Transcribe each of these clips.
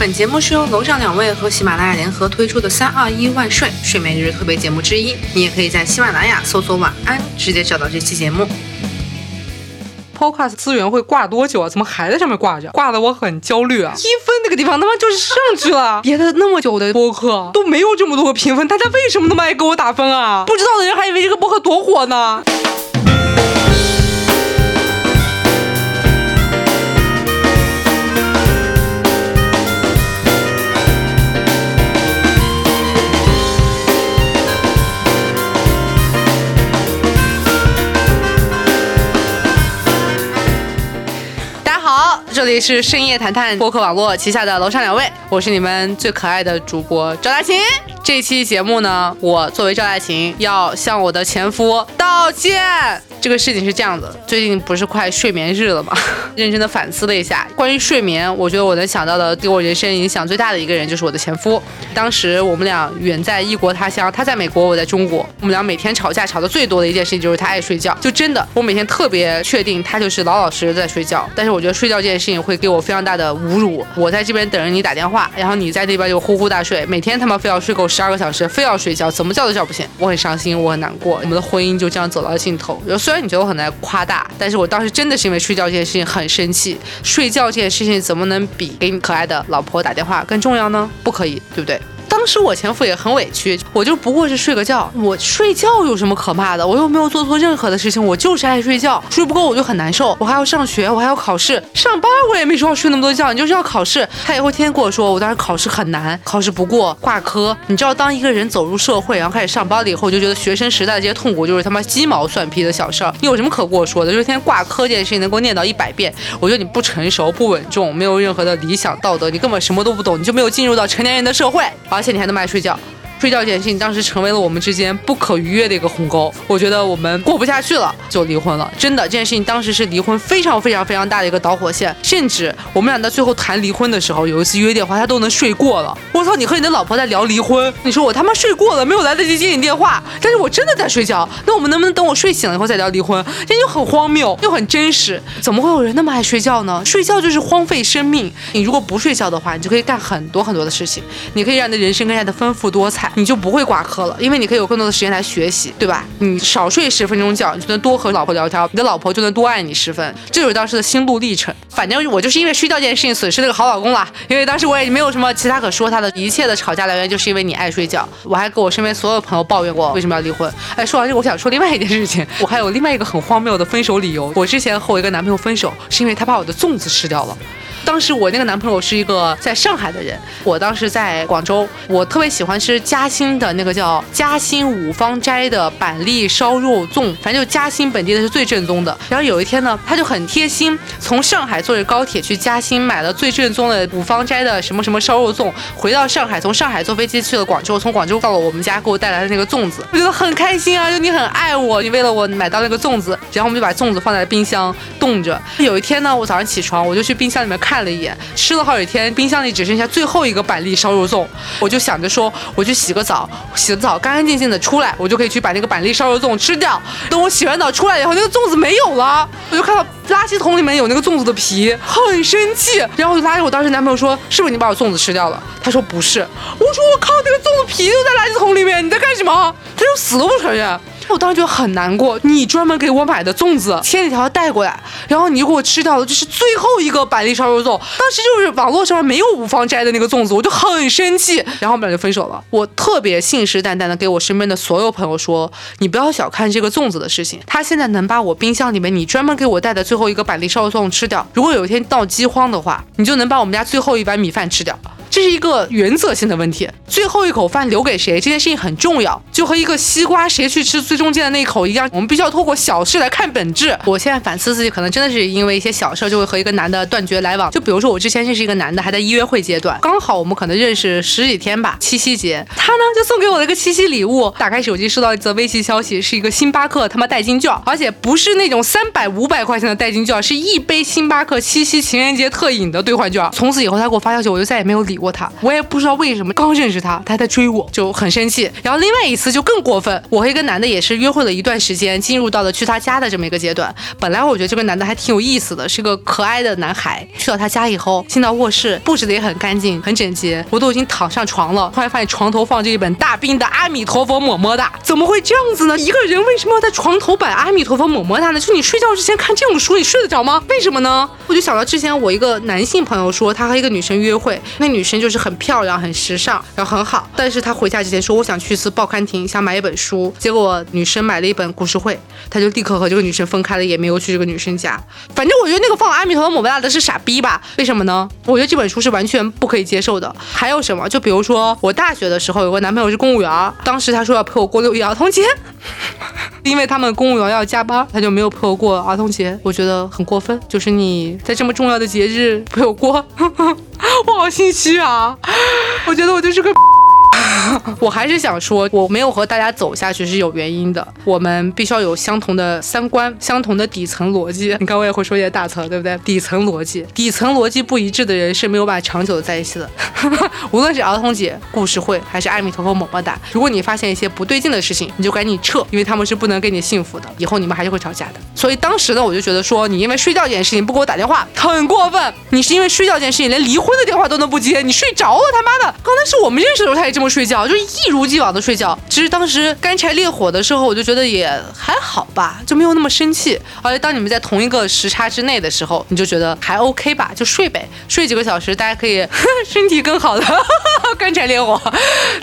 本节目是由楼上两位和喜马拉雅联合推出的“三二一万睡”睡眠日特别节目之一。你也可以在喜马拉雅搜索“晚安”，直接找到这期节目。Podcast 资源会挂多久啊？怎么还在上面挂着？挂的我很焦虑啊！一分那个地方他妈就是上去了，别的那么久的播客都没有这么多个评分，大家为什么那么爱给我打分啊？不知道的人还以为这个播客多火呢。这里是深夜谈谈播客网络旗下的楼上两位，我是你们最可爱的主播赵大琴。这期节目呢，我作为赵大琴要向我的前夫道歉。这个事情是这样的，最近不是快睡眠日了吗？认真的反思了一下，关于睡眠，我觉得我能想到的对我人生影响最大的一个人就是我的前夫。当时我们俩远在异国他乡，他在美国，我在中国，我们俩每天吵架吵的最多的一件事情就是他爱睡觉，就真的，我每天特别确定他就是老老实实在睡觉。但是我觉得睡觉这件事情会给我非常大的侮辱。我在这边等着你打电话，然后你在那边就呼呼大睡，每天他妈非要睡够十二个小时，非要睡觉，怎么叫都叫不醒。我很伤心，我很难过，我们的婚姻就这样走到了尽头。虽然你觉得我很在夸大，但是我当时真的是因为睡觉这件事情很生气。睡觉这件事情怎么能比给你可爱的老婆打电话更重要呢？不可以，对不对？当时我前夫也很委屈，我就不过是睡个觉，我睡觉有什么可怕的？我又没有做错任何的事情，我就是爱睡觉，睡不够我就很难受，我还要上学，我还要考试，上班我也没说要睡那么多觉，你就是要考试，他也会天天跟我说，我当时考试很难，考试不过挂科。你知道，当一个人走入社会，然后开始上班了以后，我就觉得学生时代的这些痛苦就是他妈鸡毛蒜皮的小事儿，你有什么可跟我说的？就是天天挂科这件事情能够念叨一百遍，我觉得你不成熟、不稳重，没有任何的理想道德，你根本什么都不懂，你就没有进入到成年人的社会，而且你还那么爱睡觉。睡觉这件事情当时成为了我们之间不可逾越的一个鸿沟，我觉得我们过不下去了，就离婚了。真的，这件事情当时是离婚非常非常非常大的一个导火线，甚至我们俩在最后谈离婚的时候，有一次约电话，他都能睡过了。我操，你和你的老婆在聊离婚，你说我他妈睡过了，没有来得及接你电话，但是我真的在睡觉。那我们能不能等我睡醒了以后再聊离婚？这就很荒谬，又很真实。怎么会有人那么爱睡觉呢？睡觉就是荒废生命。你如果不睡觉的话，你就可以干很多很多的事情，你可以让你的人生更加的丰富多彩，你就不会挂科了，因为你可以有更多的时间来学习，对吧？你少睡十分钟觉，你就能多和老婆聊天，你的老婆就能多爱你十分，这就是当时的心路历程。反正我就是因为睡觉这件事情损失了个好老公啦，因为当时我也没有什么其他可说他的，一切的吵架来源就是因为你爱睡觉。我还跟我身边所有朋友抱怨过为什么要离婚。哎，说完这个，我想说另外一件事情，我还有另外一个很荒谬的分手理由。我之前和我一个男朋友分手，是因为他把我的粽子吃掉了。当时我那个男朋友是一个在上海的人，我当时在广州，我特别喜欢吃嘉兴的那个叫嘉兴五芳斋的板栗烧肉粽，反正就嘉兴本地的是最正宗的。然后有一天呢，他就很贴心，从上海坐着高铁去嘉兴买了最正宗的五芳斋的什么什么烧肉粽，回到上海，从上海坐飞机去了广州，从广州到了我们家，给我带来的那个粽子，我觉得很开心啊，就你很爱我，你为了我买到那个粽子，然后我们就把粽子放在冰箱冻着。有一天呢，我早上起床，我就去冰箱里面看看了一眼，吃了好几天，冰箱里只剩下最后一个板栗烧肉粽，我就想着说，我去洗个澡，洗个澡干干净净的出来，我就可以去把那个板栗烧肉粽吃掉。等我洗完澡出来以后，那个粽子没有了，我就看到垃圾桶里面有那个粽子的皮，很生气，然后我就拉着我当时男朋友说，是不是你把我粽子吃掉了？他说不是，我说我靠，那个粽子皮都在垃圾桶里面，你在干什么？他就死都不承认。我当时就很难过，你专门给我买的粽子，千里迢迢带过来，然后你就给我吃掉了，这是最后一个板栗烧肉粽。当时就是网络上面没有五芳斋的那个粽子，我就很生气，然后我们俩就分手了。我特别信誓旦旦的给我身边的所有朋友说，你不要小看这个粽子的事情，它现在能把我冰箱里面你专门给我带的最后一个板栗烧肉粽吃掉。如果有一天闹饥荒的话，你就能把我们家最后一碗米饭吃掉。这是一个原则性的问题，最后一口饭留给谁这件事情很重要，就和一个西瓜谁去吃最中间的那一口一样，我们必须要透过小事来看本质。我现在反思自己，可能真的是因为一些小事就会和一个男的断绝来往。就比如说我之前认识一个男的，还在约会阶段，刚好我们可能认识十几天吧，七夕节，他呢就送给我了一个七夕礼物，打开手机收到一则微信消息，是一个星巴克他妈代金券，而且不是那种三百五百块钱的代金券，是一杯星巴克七夕情人节特饮的兑换券。从此以后他给我发消息，我就再也没有理过他，我也不知道为什么，刚认识他，他还在追我，就很生气。然后另外一次就更过分，我和一个男的也是约会了一段时间，进入到了去他家的这么一个阶段。本来我觉得这个男的还挺有意思的，是个可爱的男孩。去到他家以后，进到卧室，布置的也很干净，很整洁，我都已经躺上床了，突然发现床头放着一本大兵的《阿弥陀佛么么哒》，怎么会这样子呢？一个人为什么要在床头摆《阿弥陀佛么么哒》呢？就你睡觉之前看这种书，你睡得着吗？为什么呢？我就想到之前我一个男性朋友说，他和一个女生约会，那女生生就是很漂亮、很时尚，然后很好，但是他回家之前说，我想去一次报刊亭，想买一本书，结果女生买了一本故事会，他就立刻和这个女生分开了，也没有去这个女生家。反正我觉得那个放阿弥陀佛么么哒的是傻逼吧？为什么呢？我觉得这本书是完全不可以接受的。还有什么？就比如说我大学的时候有个男朋友是公务员，当时他说要陪我过六一儿童节，因为他们公务员要加班，他就没有陪我过儿童节，我觉得很过分。就是你在这么重要的节日陪我过，我好心虚啊！我觉得我就是个。我还是想说，我没有和大家走下去是有原因的。我们必须要有相同的三观，相同的底层逻辑。你看，我也会说一些大词，对不对？底层逻辑，底层逻辑不一致的人是没有办法长久的在一起的。无论是儿童节、故事会，还是阿弥陀佛么么哒，如果你发现一些不对劲的事情，你就赶紧撤，因为他们是不能给你幸福的。以后你们还是会吵架的。所以当时呢，我就觉得说，你因为睡觉这件事情不给我打电话，很过分。你是因为睡觉这件事情连离婚的电话都能不接，你睡着了，他妈的！刚才是我们认识的时候他也这么睡睡觉，就一如既往的睡觉。其实当时干柴烈火的时候，我就觉得也还好吧，就没有那么生气。而且当你们在同一个时差之内的时候，你就觉得还 OK 吧，就睡呗，睡几个小时，大家可以 身体更好的 干柴烈火。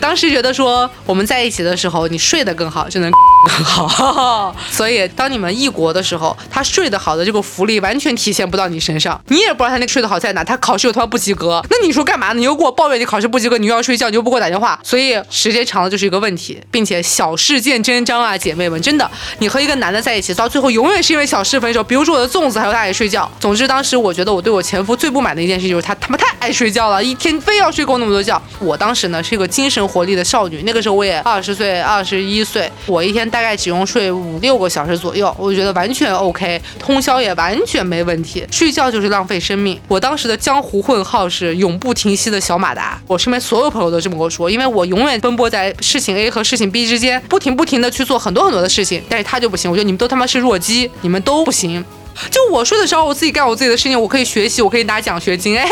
当时觉得说我们在一起的时候，你睡得更好，就能 好。所以当你们异国的时候，他睡得好的这个福利完全体现不到你身上，你也不知道他那个睡得好在哪。他考试又他妈不及格，那你说干嘛呢？你又给我抱怨你考试不及格，你又要睡觉，你又不给我打电话，所以时间长了就是一个问题，并且小事见真章啊，姐妹们，真的，你和一个男的在一起，到最后永远是因为小事分手。比如说我的粽子还有他爱睡觉。总之当时我觉得我对我前夫最不满的一件事就是他他妈太爱睡觉了，一天非要睡够那么多觉。我当时呢是一个精神活力的少女，那个时候我也二十岁、二十一岁，我一天大概只用睡五六个小时左右，我觉得完全 OK，通宵也完全没问题。睡觉就是浪费生命。我当时的江湖混号是永不停息的小马达，我身边所有朋友都这么跟我说，因为我永远奔波在事情 A 和事情 B 之间，不停不停的去做很多很多的事情，但是他就不行。我觉得你们都他妈是弱鸡，你们都不行。就我睡得着，我自己干我自己的事情，我可以学习，我可以拿奖学金，哎。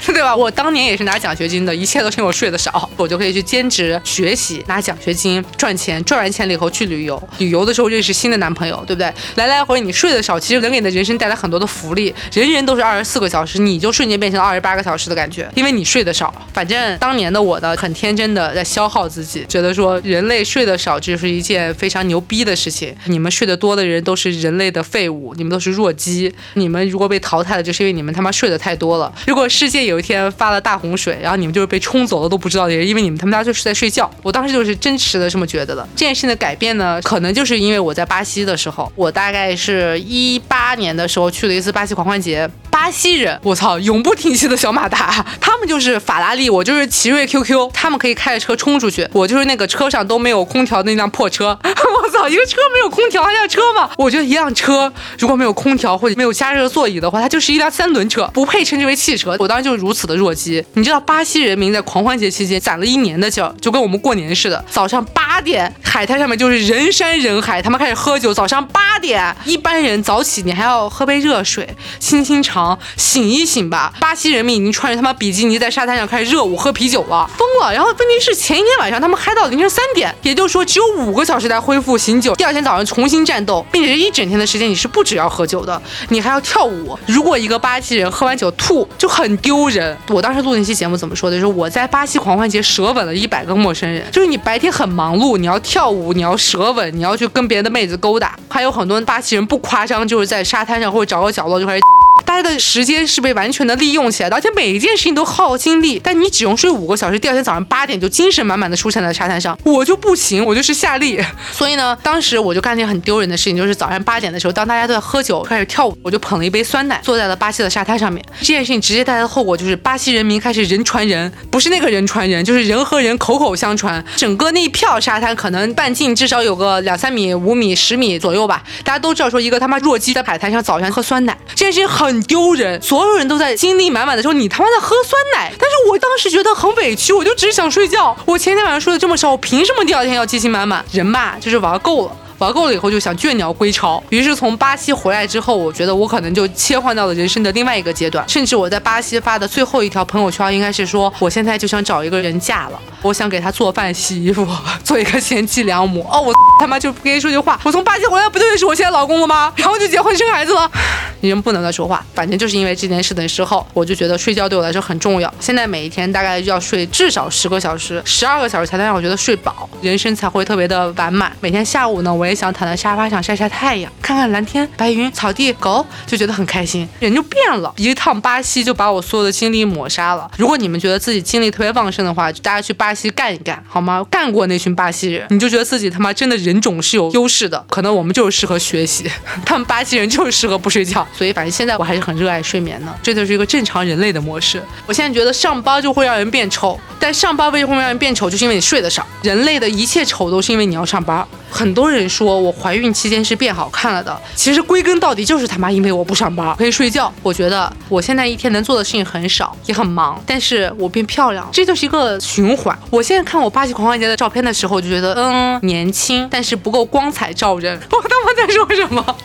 对吧？我当年也是拿奖学金的，一切都是因为我睡得少，我就可以去兼职学习，拿奖学金赚钱，赚完钱了以后去旅游，旅游的时候认识新的男朋友，对不对？来来回你睡得少，其实能给你的人生带来很多的福利。人人都是二十四个小时，你就瞬间变成了二十八个小时的感觉，因为你睡得少。反正当年的我呢，很天真的在消耗自己，觉得说人类睡得少就是一件非常牛逼的事情。你们睡得多的人都是人类的废物，你们都是弱鸡。你们如果被淘汰了，就是因为你们他妈睡得太多了。如果世界有有一天发了大洪水，然后你们就是被冲走了都不知道的人，因为你们他们家就是在睡觉。我当时就是真实的这么觉得的。这件事情的改变呢，可能就是因为我在巴西的时候，我大概是 一八年的时候去了一次巴西狂欢节。巴西人，我操，永不停息的小马达，他们就是法拉利，我就是奇瑞 QQ，他们可以开着车冲出去，我就是那个车上都没有空调的那辆破车。一个车没有空调还叫车吗？我觉得一辆车如果没有空调或者没有加热座椅的话，它就是一辆三轮车，不配称之为汽车。我当时就是如此的弱鸡。你知道巴西人民在狂欢节期间攒了一年的劲，就跟我们过年似的，早上八点海滩上面就是人山人海，他们开始喝酒。早上八点，一般人早起你还要喝杯热水，清清肠，醒一醒吧。巴西人民已经穿着他妈比基尼在沙滩上开始热舞喝啤酒了，疯了。然后问题是前一天晚上他们嗨到凌晨三点，也就是说只有五个小时才恢复酒，第二天早上重新战斗，并且一整天的时间你是不只要喝酒的，你还要跳舞。如果一个巴西人喝完酒吐，就很丢人。我当时录那期节目怎么说的？就是我在巴西狂欢节舌吻了一百个陌生人，就是你白天很忙碌，你要跳舞，你要舌吻，你要去跟别的妹子勾搭，还有很多巴西人不夸张，就是在沙滩上或者找个角落就开始。大家的时间是被完全的利用起来的，而且每一件事情都耗精力。但你只用睡五个小时，第二天早上八点就精神满满的出现在沙滩上。我就不行，我就是夏利。所以呢，当时我就干了件很丢人的事情，就是早上八点的时候，当大家都在喝酒开始跳舞，我就捧了一杯酸奶，坐在了巴西的沙滩上面。这件事情直接带来的后果就是巴西人民开始人传人，不是那个人传人，就是人和人口口相传。整个那一片沙滩可能半径至少有个两三米、五米、十米左右吧。大家都知道说一个他妈弱鸡在海滩上早上喝酸奶，这件事情很。丢人。所有人都在精力满满的时候，你他妈在喝酸奶。但是我当时觉得很委屈，我就只是想睡觉。我前天晚上睡得这么少，我凭什么第二天要激情满满？人吧，就是玩够了。玩够了以后就想倦鸟归巢，于是从巴西回来之后，我觉得我可能就切换到了人生的另外一个阶段。甚至我在巴西发的最后一条朋友圈，应该是说我现在就想找一个人嫁了，我想给他做饭、洗衣服，做一个贤妻良母。哦，我他妈就不跟你说句话，我从巴西回来不就认识我现在老公了吗？然后就结婚生孩子了。人不能乱说话，反正就是因为这件事的时候，我就觉得睡觉对我来说很重要。现在每一天大概就要睡至少十个小时、十二个小时才能让我觉得睡饱，人生才会特别的完满。每天下午呢，我也也想躺在沙发。上晒晒太阳，看看蓝天白云、草地、狗，就觉得很开心，人就变了。一趟巴西就把我所有的精力抹杀了。如果你们觉得自己精力特别旺盛的话，就大家去巴西干一干，好吗？干过那群巴西人，你就觉得自己他妈真的人种是有优势的。可能我们就是适合学习，他们巴西人就是适合不睡觉。所以反正现在我还是很热爱睡眠的，这就是一个正常人类的模式。我现在觉得上班就会让人变丑，但上班为什么会让人变丑？就是因为你睡得少。人类的一切丑都是因为你要上班。很多人说我怀孕期间是变好看了的，其实归根到底就是他妈因为我不上班，可以睡觉。我觉得我现在一天能做的事情很少，也很忙，但是我变漂亮，这就是一个循环。我现在看我巴西狂欢节的照片的时候，就觉得嗯年轻，但是不够光彩照人。我他妈在说什么？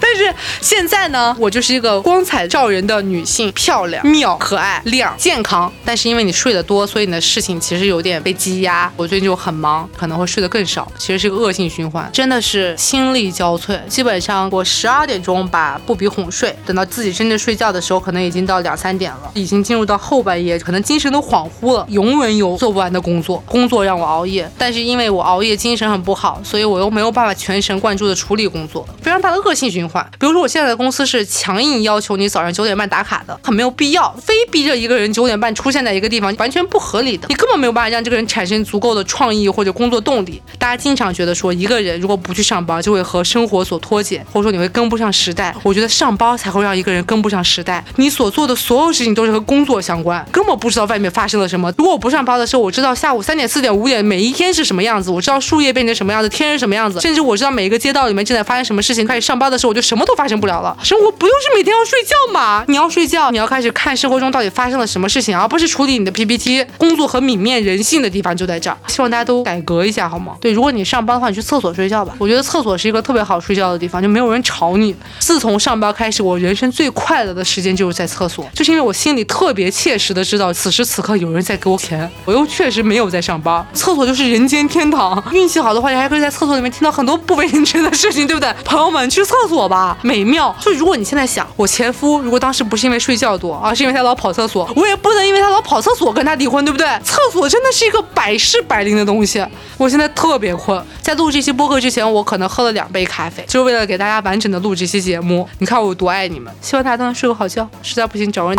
但是现在呢，我就是一个光彩照人的女性，漂亮、妙、可爱、亮、健康。但是因为你睡得多，所以你的事情其实有点被积压。我最近就很忙，可能会睡得更少，其实是个恶性。循环真的是心力交瘁，基本上我十二点钟把布比哄睡，等到自己真正睡觉的时候，可能已经到两三点了，已经进入到后半夜，可能精神都恍惚了。永远有做不完的工作，工作让我熬夜，但是因为我熬夜精神很不好，所以我又没有办法全神贯注的处理工作，非常大的恶性循环。比如说我现在的公司是强硬要求你早上九点半打卡的，很没有必要，非逼着一个人九点半出现在一个地方，完全不合理的，你根本没有办法让这个人产生足够的创意或者工作动力。大家经常觉得说一。一个人如果不去上班，就会和生活所脱节，或者说你会跟不上时代。我觉得上班才会让一个人跟不上时代。你所做的所有事情都是和工作相关，根本不知道外面发生了什么。如果我不上班的时候，我知道下午三点、四点、五点每一天是什么样子，我知道树叶变成什么样子，天是什么样子，甚至我知道每一个街道里面正在发生什么事情。开始上班的时候，我就什么都发生不了了。生活不就是每天要睡觉吗？你要睡觉，你要开始看生活中到底发生了什么事情，而不是处理你的 PPT。工作和泯灭人性的地方就在这儿。希望大家都改革一下，好吗？对，如果你上班的话，你去测厕所睡觉吧。我觉得。厕所是一个特别好睡觉的地方，就没有人吵你。自从上班开始，我人生最快乐的时间就是在厕所，就是因为我心里特别切实的知道，此时此刻有人在给我钱，我又确实没有在上班。厕所就是人间天堂，运气好的话，你还可以在厕所里面听到很多不为人知的事情，对不对？朋友们，去厕所吧，美妙。就如果你现在想，我前夫如果当时不是因为睡觉多，而是因为他老跑厕所，我也不能因为他老跑厕所跟他离婚，对不对？厕所真的是一个百试百灵的东西。我现在特别困，在录这期播客之前，我。可能喝了两杯咖啡，就是为了给大家完整的录这期节目。你看我有多爱你们，希望大家都能睡个好觉。实在不行找人。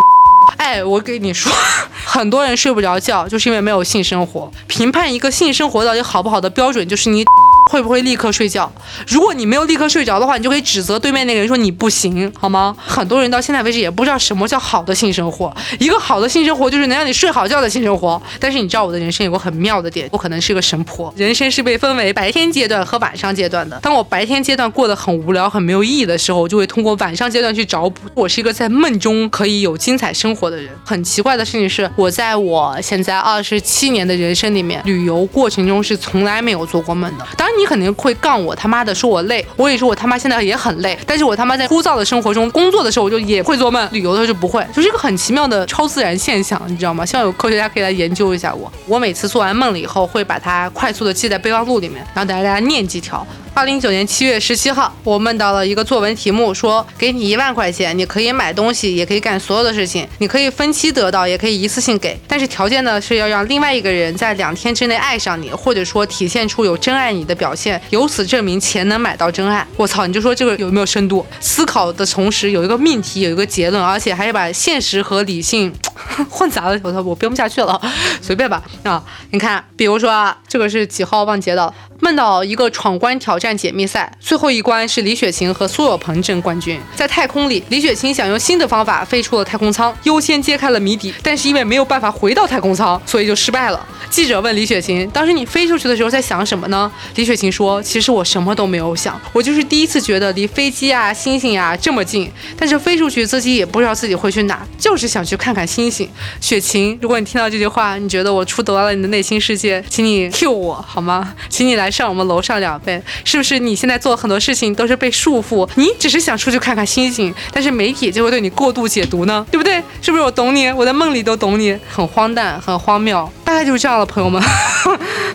哎，我跟你说，很多人睡不着觉，就是因为没有性生活。评判一个性生活到底好不好的标准，就是你。会不会立刻睡觉？如果你没有立刻睡着的话，你就可以指责对面那个人说你不行，好吗？很多人到现在为止也不知道什么叫好的性生活。一个好的性生活就是能让你睡好觉的性生活。但是你知道我的人生有个很妙的点，我可能是个神婆。人生是被分为白天阶段和晚上阶段的。当我白天阶段过得很无聊、很没有意义的时候，我就会通过晚上阶段去找补。我是一个在梦中可以有精彩生活的人。很奇怪的事情是，我在我现在二十七年的人生里面，旅游过程中是从来没有做过梦的。当。你肯定会杠我他妈的说我累，我也说我他妈现在也很累，但是我他妈在枯燥的生活中工作的时候，我就也会做梦，旅游的时候就不会，就是一个很奇妙的超自然现象，你知道吗？希望有科学家可以来研究一下我。我每次做完梦了以后，会把它快速的记在备忘录里面，然后等大家念几条。二零一九年七月十七号，我梦到了一个作文题目，说给你一万块钱，你可以买东西，也可以干所有的事情，你可以分期得到，也可以一次性给，但是条件呢是要让另外一个人在两天之内爱上你，或者说体现出有真爱你的表现，由此证明钱能买到真爱。我操，你就说这个有没有深度？思考的同时有一个命题，有一个结论，而且还是把现实和理性 混杂了。我操，我编不下去了，随便吧。啊，你看，比如说啊，这个是几号？忘截了。梦到一个闯关挑战解密赛，最后一关是李雪琴和苏有朋争冠军。在太空里，李雪琴想用新的方法飞出了太空舱，优先揭开了谜底，但是因为没有办法回到太空舱，所以就失败了。记者问李雪琴：“当时你飞出去的时候在想什么呢？”李雪琴说：“其实我什么都没有想，我就是第一次觉得离飞机啊、星星呀这么近，但是飞出去自己也不知道自己会去哪，就是想去看看星星。”雪琴，如果你听到这句话，你觉得我触得了你的内心世界，请你 Q 我好吗？请你来 上我们楼上两倍，是不是？你现在做很多事情都是被束缚，你只是想出去看看星星，但是媒体就会对你过度解读呢，对不对？是不是我懂你？我在梦里都懂你，很荒诞，很荒谬，大概就是这样了，朋友们。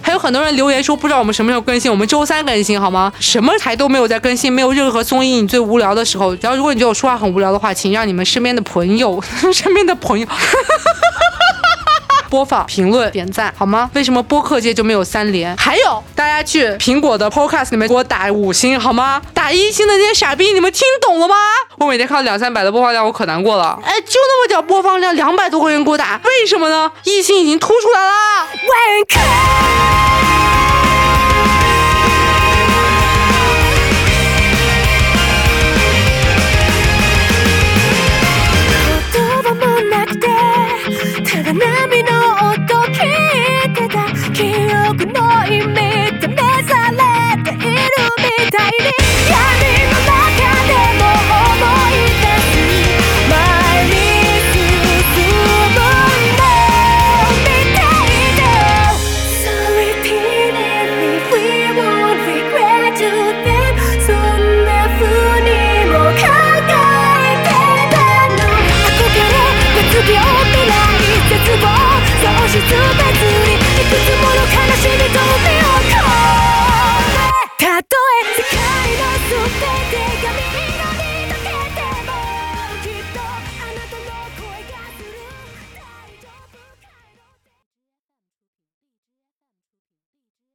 还有很多人留言说不知道我们什么时候更新，我们周三更新好吗？什么台都没有在更新，没有任何综艺。你最无聊的时候，然后如果你觉得我说话很无聊的话，请让你们身边的朋友，身边的朋友。播放、评论、点赞，好吗？为什么播客界就没有三连？还有，大家去苹果的 Podcast 里面给我打五星，好吗？打一星的那些傻逼，你们听懂了吗？我每天看到两三百的播放量，我可难过了。哎，就那么点播放量，两百多个人给我打，为什么呢？一星已经突出来了。